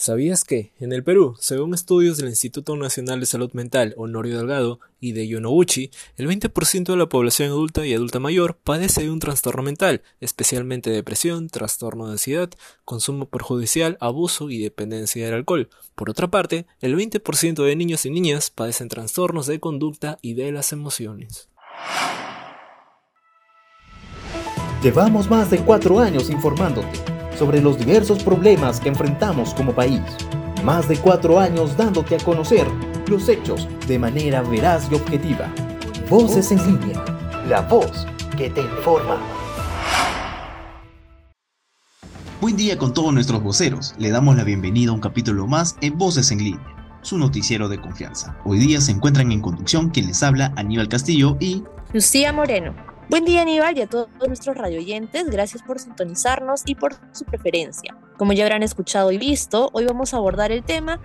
¿Sabías que, en el Perú, según estudios del Instituto Nacional de Salud Mental Honorio Delgado y de Yonoguchi, el 20% de la población adulta y adulta mayor padece de un trastorno mental, especialmente depresión, trastorno de ansiedad, consumo perjudicial, abuso y dependencia del alcohol? Por otra parte, el 20% de niños y niñas padecen trastornos de conducta y de las emociones. Llevamos más de cuatro años informándote sobre los diversos problemas que enfrentamos como país. Más de cuatro años dándote a conocer los hechos de manera veraz y objetiva. Voces en línea, la voz que te informa. Buen día con todos nuestros voceros. Le damos la bienvenida a un capítulo más en Voces en línea, su noticiero de confianza. Hoy día se encuentran en conducción quien les habla Aníbal Castillo y Lucía Moreno. Buen día Aníbal y a todos nuestros radioyentes, gracias por sintonizarnos y por su preferencia. Como ya habrán escuchado y visto, hoy vamos a abordar el tema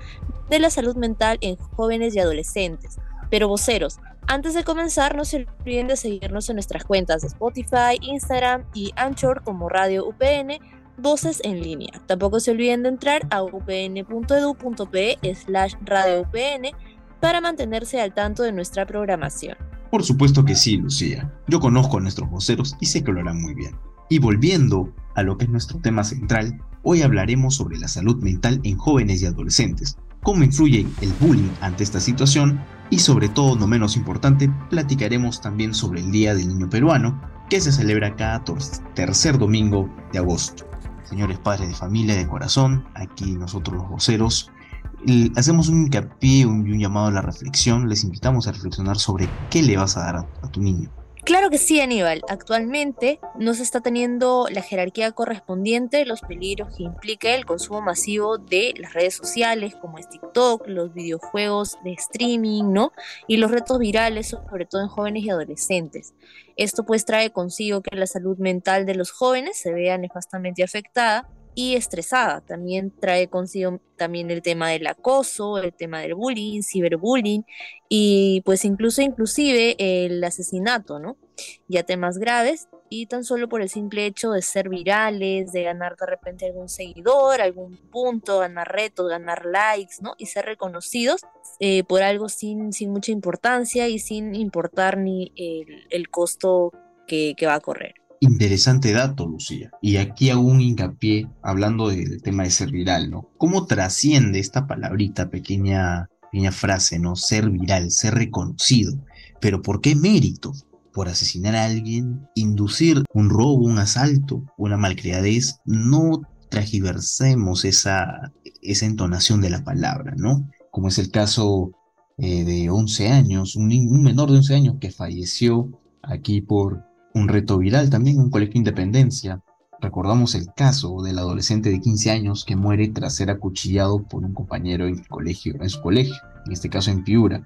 de la salud mental en jóvenes y adolescentes. Pero voceros, antes de comenzar no se olviden de seguirnos en nuestras cuentas de Spotify, Instagram y Anchor como Radio UPN, Voces en línea. Tampoco se olviden de entrar a upn.edu.pe slash radio UPN para mantenerse al tanto de nuestra programación. Por supuesto que sí, Lucía. Yo conozco a nuestros voceros y sé que lo harán muy bien. Y volviendo a lo que es nuestro tema central, hoy hablaremos sobre la salud mental en jóvenes y adolescentes, cómo influye el bullying ante esta situación y sobre todo, no menos importante, platicaremos también sobre el Día del Niño Peruano, que se celebra cada tercer domingo de agosto. Señores padres de familia de corazón, aquí nosotros los voceros hacemos un hincapié y un, llamado a la reflexión, les invitamos a reflexionar sobre qué le vas a dar a, tu niño. Claro que sí, Aníbal. Actualmente no se está teniendo la jerarquía correspondiente de los peligros que implica el consumo masivo de las redes sociales, como es TikTok, los videojuegos de streaming, ¿no? Y los retos virales, sobre todo en jóvenes y adolescentes. Esto pues trae consigo que la salud mental de los jóvenes se vea nefastamente afectada y estresada. También trae consigo también el tema del acoso, el tema del bullying, ciberbullying y pues incluso inclusive el asesinato, ¿no? Ya temas graves y tan solo por el simple hecho de ser virales, de ganar de repente algún seguidor, algún punto, ganar retos, ganar likes, ¿no? Y ser reconocidos eh, por algo sin, sin mucha importancia y sin importar ni el, costo que va a correr. Interesante dato, Lucía. Y aquí hago un hincapié hablando del tema de ser viral, ¿no? ¿Cómo trasciende esta palabrita, pequeña, pequeña frase, ¿no? Ser viral, ser reconocido. Pero ¿por qué mérito? Por asesinar a alguien, inducir un robo, un asalto, una malcriadez. No tragiversemos esa, esa entonación de la palabra, ¿no? Como es el caso eh, de 11 años, un, un menor de 11 años que falleció aquí por un reto viral también en un colegio Independencia. Recordamos el caso del adolescente de 15 años que muere tras ser acuchillado por un compañero en, colegio, en su colegio, en este caso en Piura.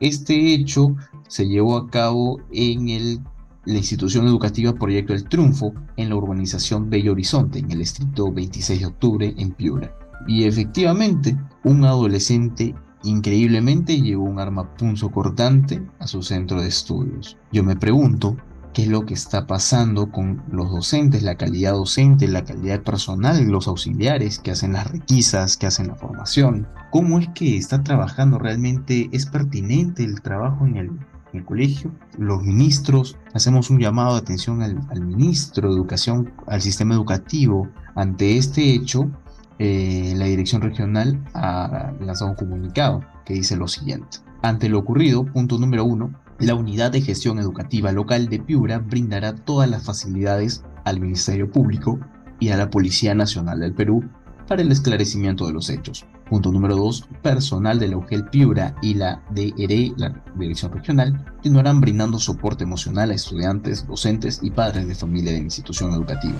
Este hecho se llevó a cabo en el, la institución educativa Proyecto El Triunfo en la urbanización Bello Horizonte, en el distrito 26 de octubre, en Piura. Y efectivamente, un adolescente increíblemente llevó un arma punzo cortante a su centro de estudios. Yo me pregunto, qué es lo que está pasando con los docentes, la calidad docente, la calidad personal, los auxiliares que hacen las requisas, que hacen la formación. ¿Cómo es que está trabajando realmente? ¿Es pertinente el trabajo en el, colegio? Los ministros, hacemos un llamado de atención al, ministro de Educación, al sistema educativo. Ante este hecho, eh, la dirección regional ha lanzado un comunicado que dice lo siguiente. Ante lo ocurrido, punto número uno, la Unidad de Gestión Educativa Local de Piura brindará todas las facilidades al Ministerio Público y a la Policía Nacional del Perú para el esclarecimiento de los hechos. Punto número 2. Personal de la UGEL Piura y la DRE, la Dirección Regional, continuarán brindando soporte emocional a estudiantes, docentes y padres de familia de la institución educativa.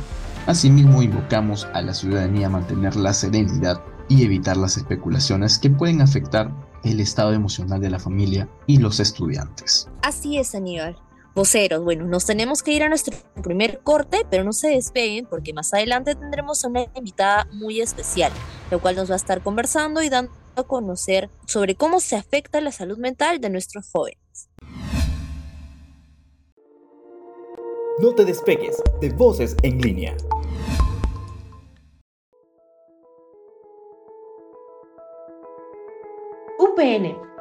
Asimismo, invocamos a la ciudadanía a mantener la serenidad y evitar las especulaciones que pueden afectar el estado emocional de la familia y los estudiantes. Así es, Aníbal. Voceros, bueno, nos tenemos que ir a nuestro primer corte, pero no se despeguen porque más adelante tendremos a una invitada muy especial, la cual nos va a estar conversando y dando a conocer sobre cómo se afecta la salud mental de nuestros jóvenes. No te despegues de Voces en línea.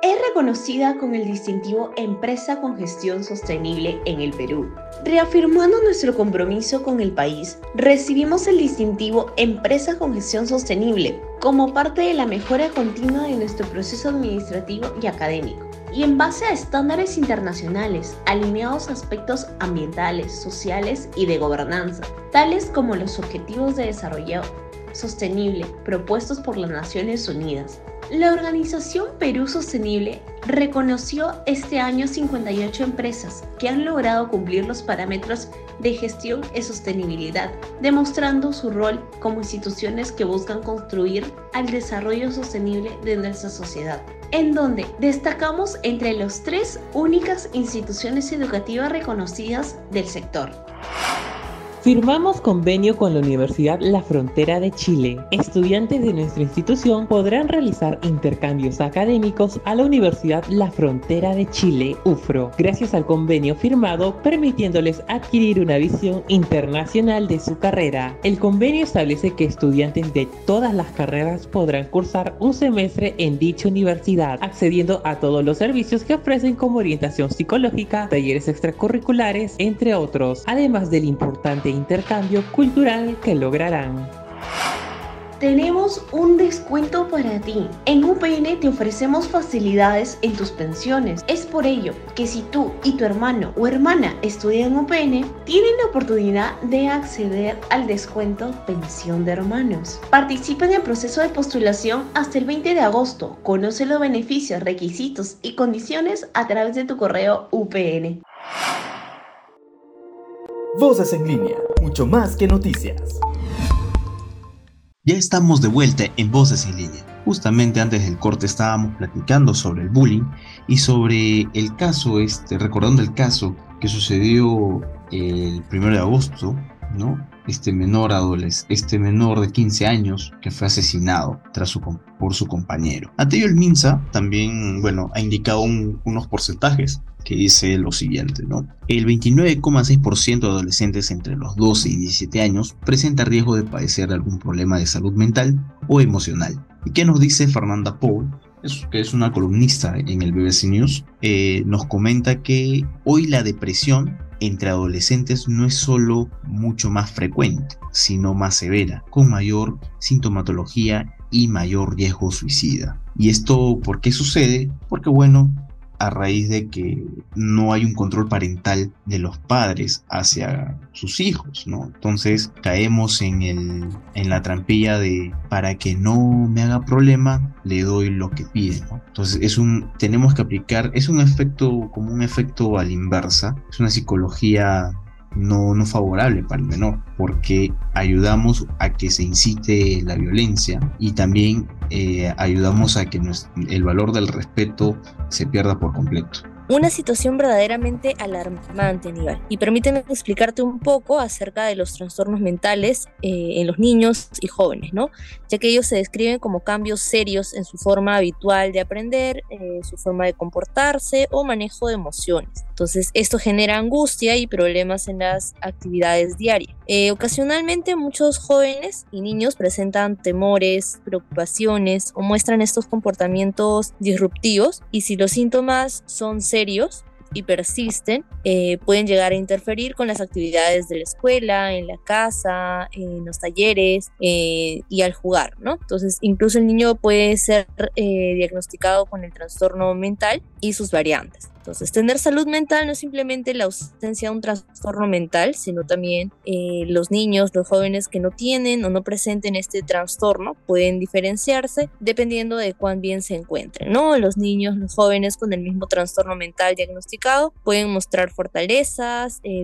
Es reconocida con el distintivo Empresa con Gestión Sostenible en el Perú. Reafirmando nuestro compromiso con el país, recibimos el distintivo Empresa con Gestión Sostenible como parte de la mejora continua de nuestro proceso administrativo y académico y en base a estándares internacionales alineados a aspectos ambientales, sociales y de gobernanza, tales como los Objetivos de Desarrollo Sostenible propuestos por las Naciones Unidas, la organización Perú Sostenible reconoció este año 58 empresas que han logrado cumplir los parámetros de gestión y sostenibilidad, demostrando su rol como instituciones que buscan construir al desarrollo sostenible de nuestra sociedad, en donde destacamos entre las tres únicas instituciones educativas reconocidas del sector. Firmamos convenio con la Universidad La Frontera de Chile. Estudiantes de nuestra institución podrán realizar intercambios académicos a la Universidad La Frontera de Chile, UFRO, gracias al convenio firmado permitiéndoles adquirir una visión internacional de su carrera. El convenio establece que estudiantes de todas las carreras podrán cursar un semestre en dicha universidad, accediendo a todos los servicios que ofrecen como orientación psicológica, talleres extracurriculares, entre otros, además del importante intercambio cultural que lograrán. Tenemos un descuento para ti. En UPN te ofrecemos facilidades en tus pensiones. Es por ello que si tú y tu hermano o hermana estudian en UPN, tienen la oportunidad de acceder al descuento Pensión de Hermanos. Participa en el proceso de postulación hasta el 20 de agosto. Conoce los beneficios, requisitos y condiciones a través de tu correo UPN. Voces en línea, mucho más que noticias. Ya estamos de vuelta en Voces en línea. Justamente antes del corte estábamos platicando sobre el bullying y sobre el caso, este, recordando el caso que sucedió el 1 de agosto, Este menor adolescente, menor de 15 años que fue asesinado por su compañero. Ante ello el MINSA también, bueno, ha indicado unos porcentajes que dice lo siguiente, ¿no? El 29,6% de adolescentes entre los 12 y 17 años presenta riesgo de padecer algún problema de salud mental o emocional. ¿Y qué nos dice Fernanda Paul? que es una columnista en el BBC News, eh, nos comenta que hoy la depresión entre adolescentes no es solo mucho más frecuente, sino más severa, con mayor sintomatología y mayor riesgo suicida. ¿Y esto por qué sucede? Porque bueno, a raíz de que no hay un control parental de los padres hacia sus hijos, ¿no? Entonces caemos en, el, en la trampilla de para que no me haga problema, le doy lo que pide. Entonces es un, tenemos que aplicar, es un efecto, como un efecto a la inversa, es una psicología no, no favorable para el menor, porque ayudamos a que se incite la violencia y también eh, ayudamos a que el valor del respeto se pierda por completo. Una situación verdaderamente alarmante, Aníbal. Y permíteme explicarte un poco acerca de los trastornos mentales eh, en los niños y jóvenes, ¿no? Ya que ellos se describen como cambios serios en su forma habitual de aprender, eh, su forma de comportarse o manejo de emociones. Entonces, esto genera angustia y problemas en las actividades diarias. Eh, ocasionalmente, muchos jóvenes y niños presentan temores, preocupaciones o muestran estos comportamientos disruptivos. Y si los síntomas son serios y persisten, eh, pueden llegar a interferir con las actividades de la escuela, en la casa, en los talleres eh, y al jugar, ¿no? Entonces, incluso el niño puede ser diagnosticado con el trastorno mental y sus variantes. Entonces, tener salud mental no es simplemente la ausencia de un trastorno mental, sino también eh, los niños, los jóvenes que no tienen o no presenten este trastorno pueden diferenciarse dependiendo de cuán bien se encuentren, ¿no? Los niños, los jóvenes con el mismo trastorno mental diagnosticado pueden mostrar fortalezas eh,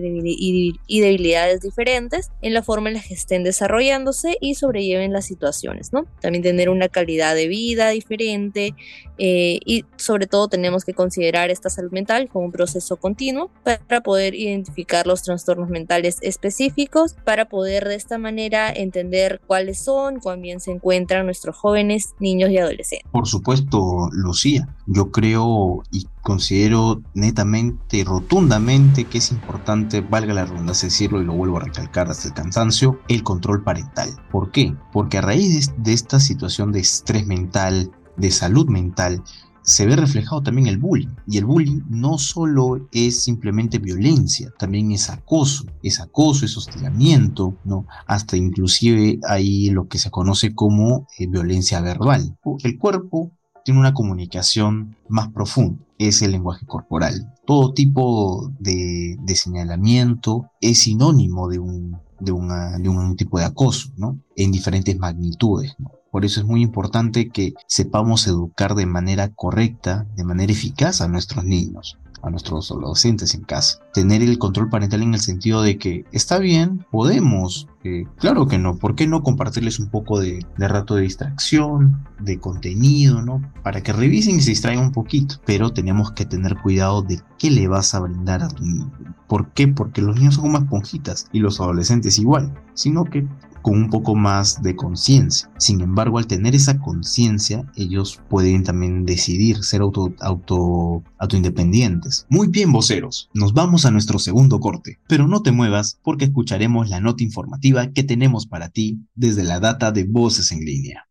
y debilidades diferentes en la forma en la que estén desarrollándose y sobrelleven las situaciones, ¿no? También tener una calidad de vida diferente eh, y sobre todo tenemos que considerar esta salud mental como un proceso continuo para poder identificar los trastornos mentales específicos, para poder de esta manera entender cuáles son, cuán bien se encuentran nuestros jóvenes, niños y adolescentes. Por supuesto, Lucía, yo creo y considero netamente y rotundamente que es importante, valga la redundancia decirlo y lo vuelvo a recalcar hasta el cansancio, el control parental. ¿Por qué? Porque a raíz de esta situación de estrés mental, de salud mental, se ve reflejado también el bullying. Y el bullying no solo es simplemente violencia, también es acoso, es acoso, es hostigamiento, ¿no? Hasta inclusive hay lo que se conoce como eh, violencia verbal. El cuerpo tiene una comunicación más profunda, es el lenguaje corporal. Todo tipo de, señalamiento es sinónimo de un, de, un tipo de acoso, ¿no? En diferentes magnitudes, Por eso es muy importante que sepamos educar de manera correcta, de manera eficaz a nuestros niños a nuestros adolescentes en casa. Tener el control parental en el sentido de que está bien, podemos, eh, claro que no, ¿por qué no compartirles un poco de, de, rato de distracción, de contenido, ¿no? Para que revisen y se distraigan un poquito, pero tenemos que tener cuidado de qué le vas a brindar a tu niño. ¿Por qué? Porque los niños son como esponjitas y los adolescentes igual, sino que con un poco más de conciencia. Sin embargo, al tener esa conciencia, ellos pueden también decidir ser auto, auto, independientes. Muy bien, voceros, nos vamos a nuestro segundo corte, pero no te muevas porque escucharemos la nota informativa que tenemos para ti desde la data de Voces en línea.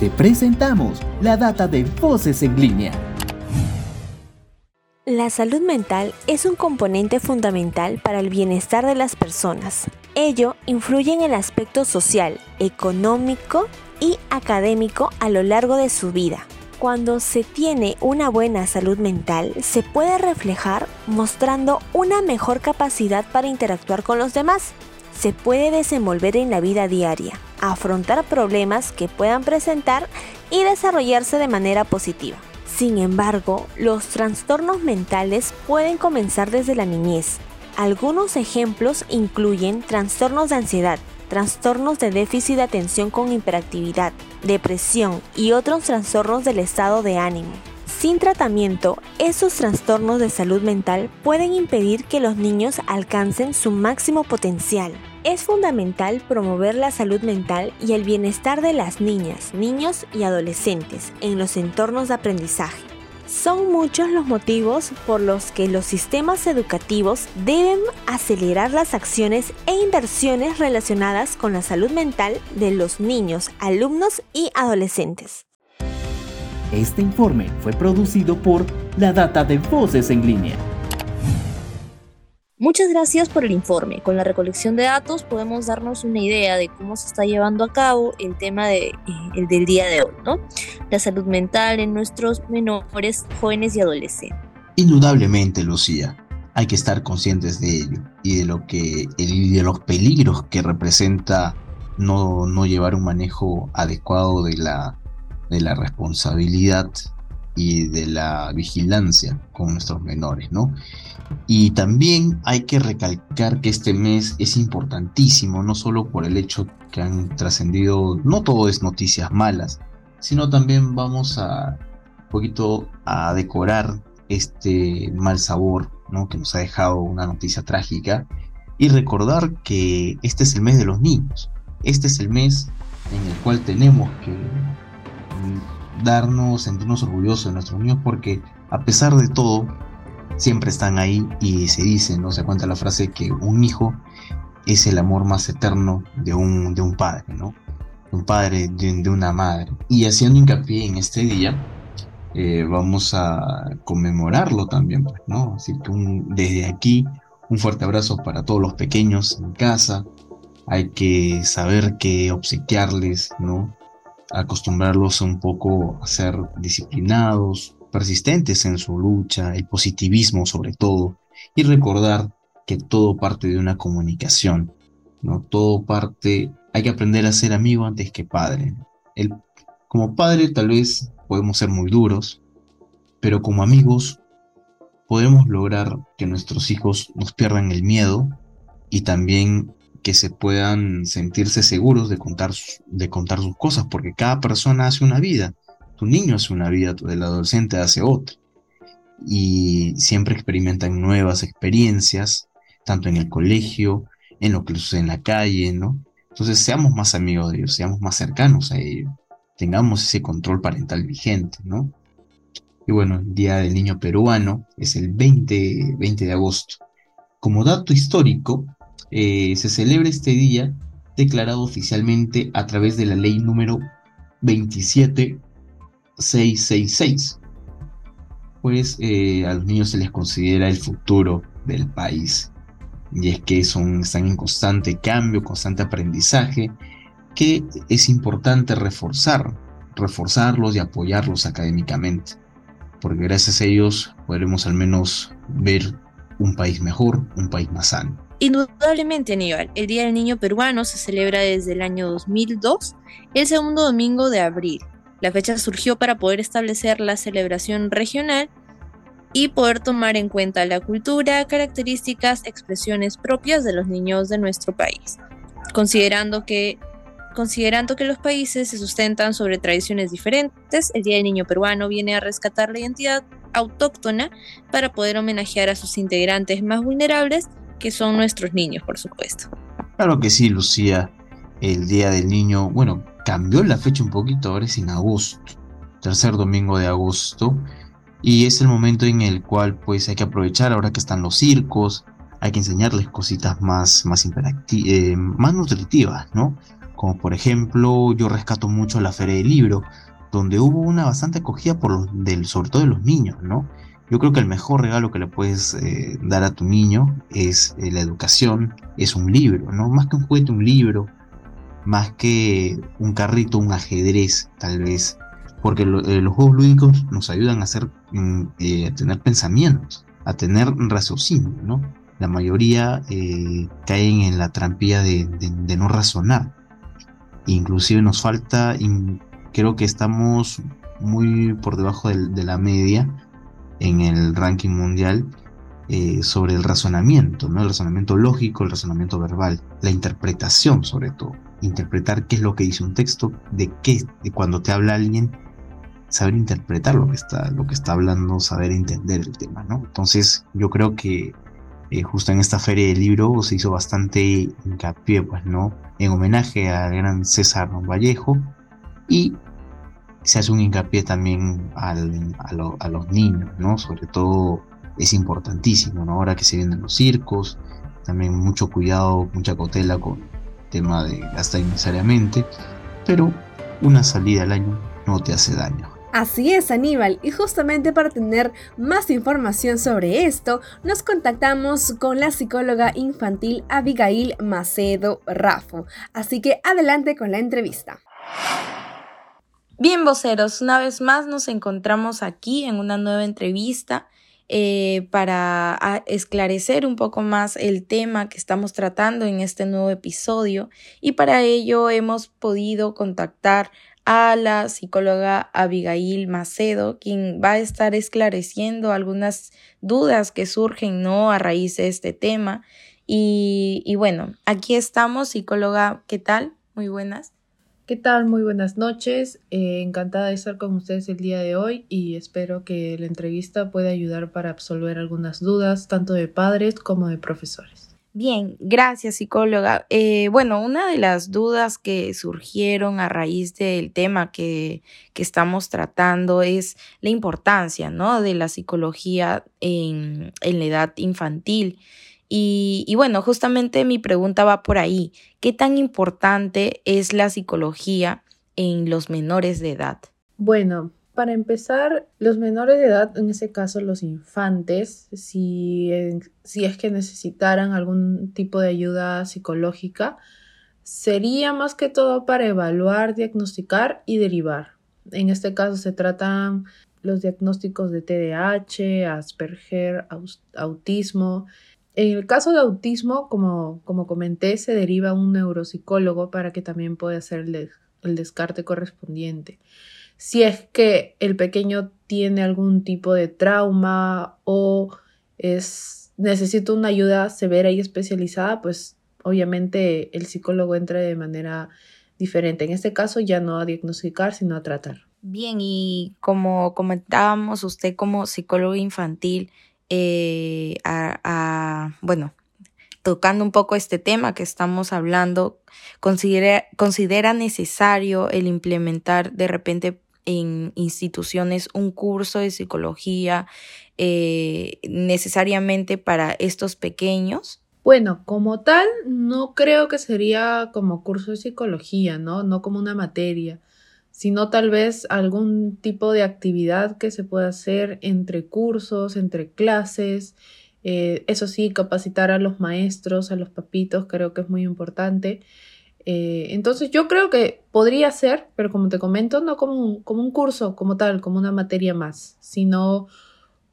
Te presentamos la data de Voces en línea. La salud mental es un componente fundamental para el bienestar de las personas. Ello influye en el aspecto social, económico y académico a lo largo de su vida. Cuando se tiene una buena salud mental, se puede reflejar mostrando una mejor capacidad para interactuar con los demás. Se puede desenvolver en la vida diaria, afrontar problemas que puedan presentar y desarrollarse de manera positiva. Sin embargo, los trastornos mentales pueden comenzar desde la niñez. Algunos ejemplos incluyen trastornos de ansiedad, trastornos de déficit de atención con hiperactividad, depresión y otros trastornos del estado de ánimo. Sin tratamiento, esos trastornos de salud mental pueden impedir que los niños alcancen su máximo potencial. Es fundamental promover la salud mental y el bienestar de las niñas, niños y adolescentes en los entornos de aprendizaje. Son muchos los motivos por los que los sistemas educativos deben acelerar las acciones e inversiones relacionadas con la salud mental de los niños, alumnos y adolescentes. Este informe fue producido por la Data de Voces en línea. Muchas gracias por el informe. Con la recolección de datos podemos darnos una idea de cómo se está llevando a cabo el tema de, eh, el del día de hoy, ¿no? La salud mental en nuestros menores, jóvenes y adolescentes. Indudablemente, Lucía. Hay que estar conscientes de ello y de lo que y de los peligros que representa no, no llevar un manejo adecuado de la, de la responsabilidad y de la vigilancia con nuestros menores, ¿no? Y también hay que recalcar que este mes es importantísimo, no solo por el hecho que han trascendido, no todo es noticias malas, sino también vamos a un poquito a decorar este mal sabor, ¿no? Que nos ha dejado una noticia trágica y recordar que este es el mes de los niños, este es el mes en el cual tenemos que darnos, sentirnos orgullosos de nuestros niños porque a pesar de todo, siempre están ahí y se dice, ¿no? Se cuenta la frase que un hijo es el amor más eterno de un, de un padre, ¿no? Un padre de, una madre. Y haciendo hincapié en este día, eh, vamos a conmemorarlo también, pues, ¿no? Así que desde aquí, un fuerte abrazo para todos los pequeños en casa. Hay que saber qué obsequiarles, ¿no? Acostumbrarlos un poco a ser disciplinados, persistentes en su lucha, el positivismo sobre todo, y recordar que todo parte de una comunicación, ¿no? Todo parte, hay que aprender a ser amigo antes que padre. El, como padre tal vez podemos ser muy duros, pero como amigos podemos lograr que nuestros hijos nos pierdan el miedo y también que se puedan sentirse seguros de contar, de contar sus cosas, porque cada persona hace una vida tu niño hace una vida, el adolescente hace otra. Y siempre experimentan nuevas experiencias, tanto en el colegio, en lo que sucede en la calle, ¿no? Entonces seamos más amigos de ellos, seamos más cercanos a ellos, tengamos ese control parental vigente, ¿no? Y bueno, el Día del Niño Peruano es el 20, 20 de agosto. Como dato histórico, eh, se celebra este día declarado oficialmente a través de la ley número 27 666. Pues eh, a los niños se les considera el futuro del país. Y es que son, están en constante cambio, constante aprendizaje, que es importante reforzar, reforzarlos y apoyarlos académicamente. Porque gracias a ellos podremos al menos ver un país mejor, un país más sano. Indudablemente, Aníbal, el Día del Niño Peruano se celebra desde el año 2002, el segundo domingo de abril. La fecha surgió para poder establecer la celebración regional y poder tomar en cuenta la cultura, características, expresiones propias de los niños de nuestro país, considerando que Considerando que los países se sustentan sobre tradiciones diferentes, el Día del Niño Peruano viene a rescatar la identidad autóctona para poder homenajear a sus integrantes más vulnerables que son nuestros niños, por supuesto. Claro que sí, Lucía. El Día del Niño, bueno, cambió la fecha un poquito, ahora es en agosto, tercer domingo de agosto, y es el momento en el cual pues hay que aprovechar ahora que están los circos, hay que enseñarles cositas más, más, eh, más nutritivas, ¿no? Como por ejemplo, yo rescato mucho la Feria del Libro, donde hubo una bastante acogida por los, del, sobre todo de los niños, ¿no? Yo creo que el mejor regalo que le puedes eh, dar a tu niño es eh, la educación, es un libro, ¿no? Más que un juguete, un libro, más que un carrito, un ajedrez, tal vez. Porque eh, los juegos lúdicos nos ayudan a, hacer, mm, a tener pensamientos, a tener raciocinio, ¿no? La mayoría caen en la trampilla de, no razonar. Inclusive nos falta, creo que estamos muy por debajo de la media en el ranking mundial eh, sobre el razonamiento, ¿no? El razonamiento lógico, el razonamiento verbal, la interpretación sobre todo. Interpretar qué es lo que dice un texto, de qué, de cuando te habla alguien, saber interpretar lo que está, hablando, saber entender el tema, ¿no? Entonces, yo creo que eh, justo en esta feria del libro se hizo bastante hincapié, pues, ¿no? En homenaje al gran César Vallejo y se hace un hincapié también a, los niños, ¿no? Sobre todo es importantísimo, ¿no? Ahora que se vienen los circos, también mucho cuidado, mucha cautela con el tema de gastar innecesariamente, pero una salida al año no te hace daño. Así es, Aníbal, y justamente para tener más información sobre esto, nos contactamos con la psicóloga infantil Abigail Macedo Rafo. Así que adelante con la entrevista. Bien, voceros, una vez más nos encontramos aquí en una nueva entrevista eh, para esclarecer un poco más el tema que estamos tratando en este nuevo episodio y para ello hemos podido contactar a la psicóloga Abigail Macedo, quien va a estar esclareciendo algunas dudas que surgen ¿no? a raíz de este tema. Y, y bueno, aquí estamos, psicóloga, ¿qué tal? Muy buenas. ¿Qué tal? Muy buenas noches. Eh, encantada de estar con ustedes el día de hoy y espero que la entrevista pueda ayudar para absolver algunas dudas, tanto de padres como de profesores. Bien, gracias psicóloga. Eh, bueno, una de las dudas que surgieron a raíz del tema que, que estamos tratando es la importancia ¿no? de la psicología en, en la edad infantil. Y, bueno, justamente mi pregunta va por ahí. ¿Qué tan importante es la psicología en los menores de edad? Bueno, para empezar, los menores de edad, en ese caso los infantes, si, si es que necesitaran algún tipo de ayuda psicológica, sería más que todo para evaluar, diagnosticar y derivar. En este caso se tratan los diagnósticos de TDAH, Asperger, autismo, en el caso de autismo, como, como comenté, se deriva un neuropsicólogo para que también pueda hacer el, descarte correspondiente. Si es que el pequeño tiene algún tipo de trauma o es, necesita una ayuda severa y especializada, pues obviamente el psicólogo entra de manera diferente. En este caso ya no a diagnosticar, sino a tratar. Bien, y como comentábamos, usted como psicólogo infantil, eh, a, bueno, tocando un poco este tema que estamos hablando, considera, considera necesario el implementar de repente en instituciones un curso de psicología eh, necesariamente para estos pequeños? Bueno, como tal, no creo que sería como curso de psicología, ¿no? No como una materia, sino tal vez algún tipo de actividad que se pueda hacer entre cursos, entre clases. Eh, eso sí, capacitar a los maestros, a los papitos, creo que es muy importante. Eh, entonces yo creo que podría ser, pero como te comento, no como como un curso como tal, como una materia más, sino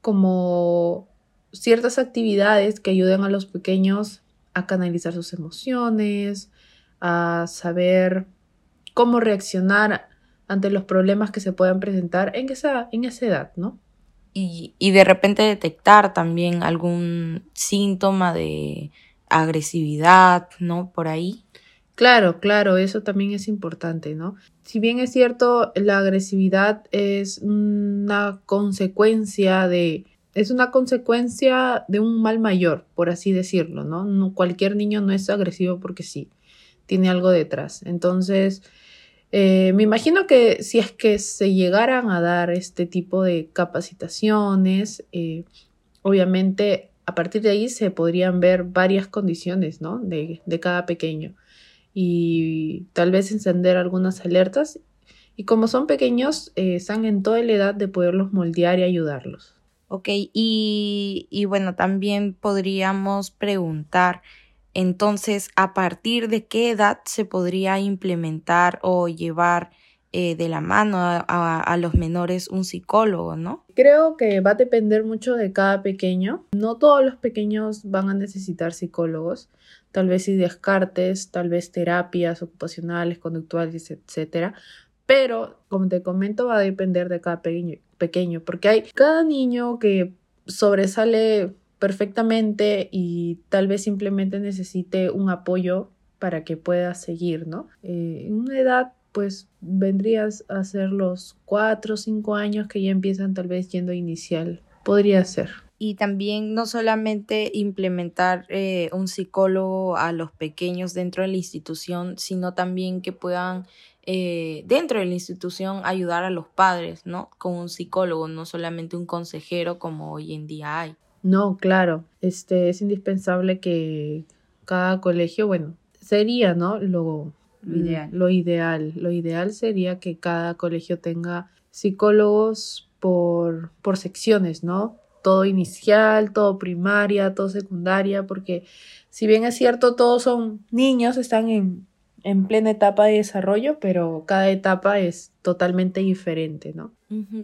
como ciertas actividades que ayuden a los pequeños a canalizar sus emociones, a saber cómo reaccionar ante los problemas que se puedan presentar en esa, en esa edad, ¿no? Y, y de repente detectar también algún síntoma de agresividad, ¿no? Por ahí. Claro, claro, eso también es importante, ¿no? Si bien es cierto, la agresividad es una consecuencia de es una consecuencia de un mal mayor, por así decirlo, ¿no? no cualquier niño no es agresivo porque sí, tiene algo detrás. Entonces, eh, me imagino que si es que se llegaran a dar este tipo de capacitaciones, eh, obviamente a partir de ahí se podrían ver varias condiciones, ¿no? De, de cada pequeño y tal vez encender algunas alertas. Y como son pequeños, eh, están en toda la edad de poderlos moldear y ayudarlos. Ok, y, y bueno, también podríamos preguntar, entonces, ¿a partir de qué edad se podría implementar o llevar eh, de la mano a, los menores un psicólogo, ¿no? Creo que va a depender mucho de cada pequeño. No todos los pequeños van a necesitar psicólogos. Tal vez si descartes, tal vez terapias ocupacionales, conductuales, etcétera. Pero, como te comento, va a depender de cada pequeño, pequeño porque hay cada niño que sobresale perfectamente y tal vez simplemente necesite un apoyo para que pueda seguir, ¿no? Eh, en una edad pues vendrías a ser los cuatro o cinco años que ya empiezan tal vez yendo inicial. Podría ser. Y también no solamente implementar eh, un psicólogo a los pequeños dentro de la institución, sino también que puedan eh, dentro de la institución ayudar a los padres, ¿no? Con un psicólogo, no solamente un consejero como hoy en día hay. No, claro, este es indispensable que cada colegio, bueno, sería, ¿no? Lo, ideal. Lo ideal, lo ideal sería que cada colegio tenga psicólogos por, por secciones, ¿no? Todo inicial, todo primaria, todo secundaria, porque si bien es cierto, todos son niños, están en, en plena etapa de desarrollo, pero cada etapa es totalmente diferente, ¿no?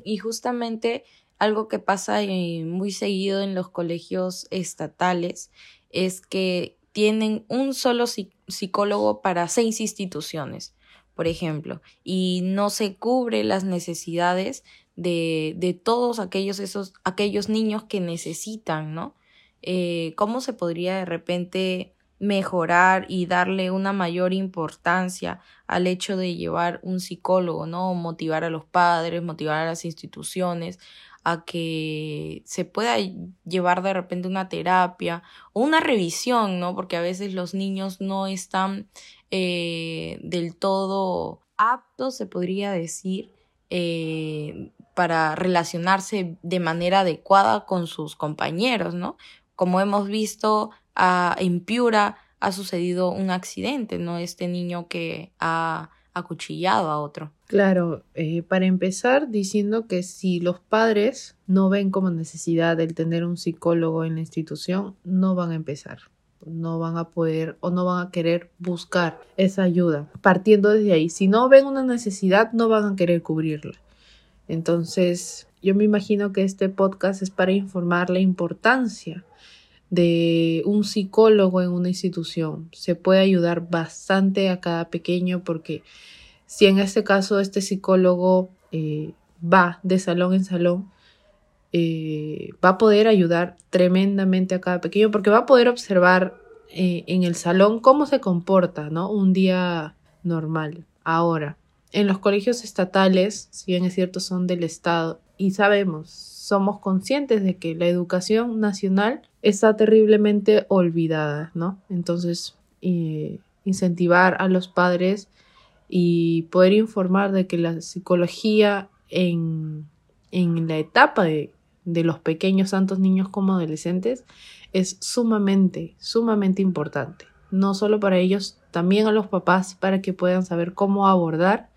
Y justamente algo que pasa eh, muy seguido en los colegios estatales es que tienen un solo psicólogo para seis instituciones, por ejemplo, y no se cubre las necesidades de, de todos aquellos, esos, aquellos niños que necesitan, ¿no? Eh, ¿Cómo se podría de repente mejorar y darle una mayor importancia al hecho de llevar un psicólogo, ¿no? Motivar a los padres, motivar a las instituciones a que se pueda llevar de repente una terapia o una revisión, ¿no? Porque a veces los niños no están eh, del todo aptos, se podría decir, eh, para relacionarse de manera adecuada con sus compañeros, ¿no? Como hemos visto a, en Piura ha sucedido un accidente, ¿no? Este niño que ha acuchillado a otro. Claro, eh, para empezar diciendo que si los padres no ven como necesidad el tener un psicólogo en la institución, no van a empezar, no van a poder o no van a querer buscar esa ayuda. Partiendo desde ahí, si no ven una necesidad, no van a querer cubrirla. Entonces, yo me imagino que este podcast es para informar la importancia de un psicólogo en una institución. Se puede ayudar bastante a cada pequeño porque si en este caso este psicólogo eh, va de salón en salón, eh, va a poder ayudar tremendamente a cada pequeño porque va a poder observar eh, en el salón cómo se comporta, ¿no? Un día normal. Ahora, en los colegios estatales, si bien es cierto, son del Estado y sabemos, somos conscientes de que la educación nacional está terriblemente olvidada, ¿no? Entonces, incentivar a los padres y poder informar de que la psicología en, en la etapa de, de los pequeños, tantos niños como adolescentes, es sumamente, sumamente importante. No solo para ellos, también a los papás para que puedan saber cómo abordar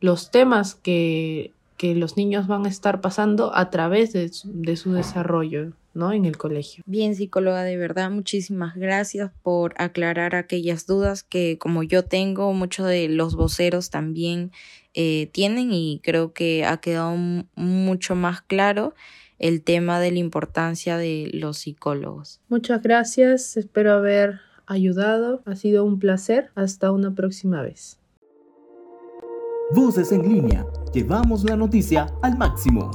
los temas que, que los niños van a estar pasando a través de, de su desarrollo. ¿no? en el colegio. Bien, psicóloga, de verdad, muchísimas gracias por aclarar aquellas dudas que como yo tengo, muchos de los voceros también eh, tienen y creo que ha quedado mucho más claro el tema de la importancia de los psicólogos. Muchas gracias, espero haber ayudado, ha sido un placer, hasta una próxima vez. Voces en línea, llevamos la noticia al máximo.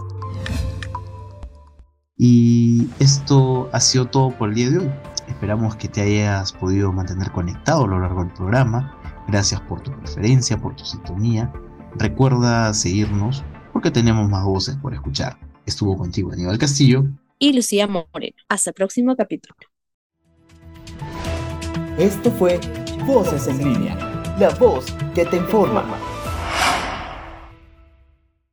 Y esto ha sido todo por el día de hoy. Esperamos que te hayas podido mantener conectado a lo largo del programa. Gracias por tu preferencia, por tu sintonía. Recuerda seguirnos porque tenemos más voces por escuchar. Estuvo contigo Aníbal Castillo y Lucía Moreno. Hasta el próximo capítulo. Esto fue Voces en línea, la voz que te informa.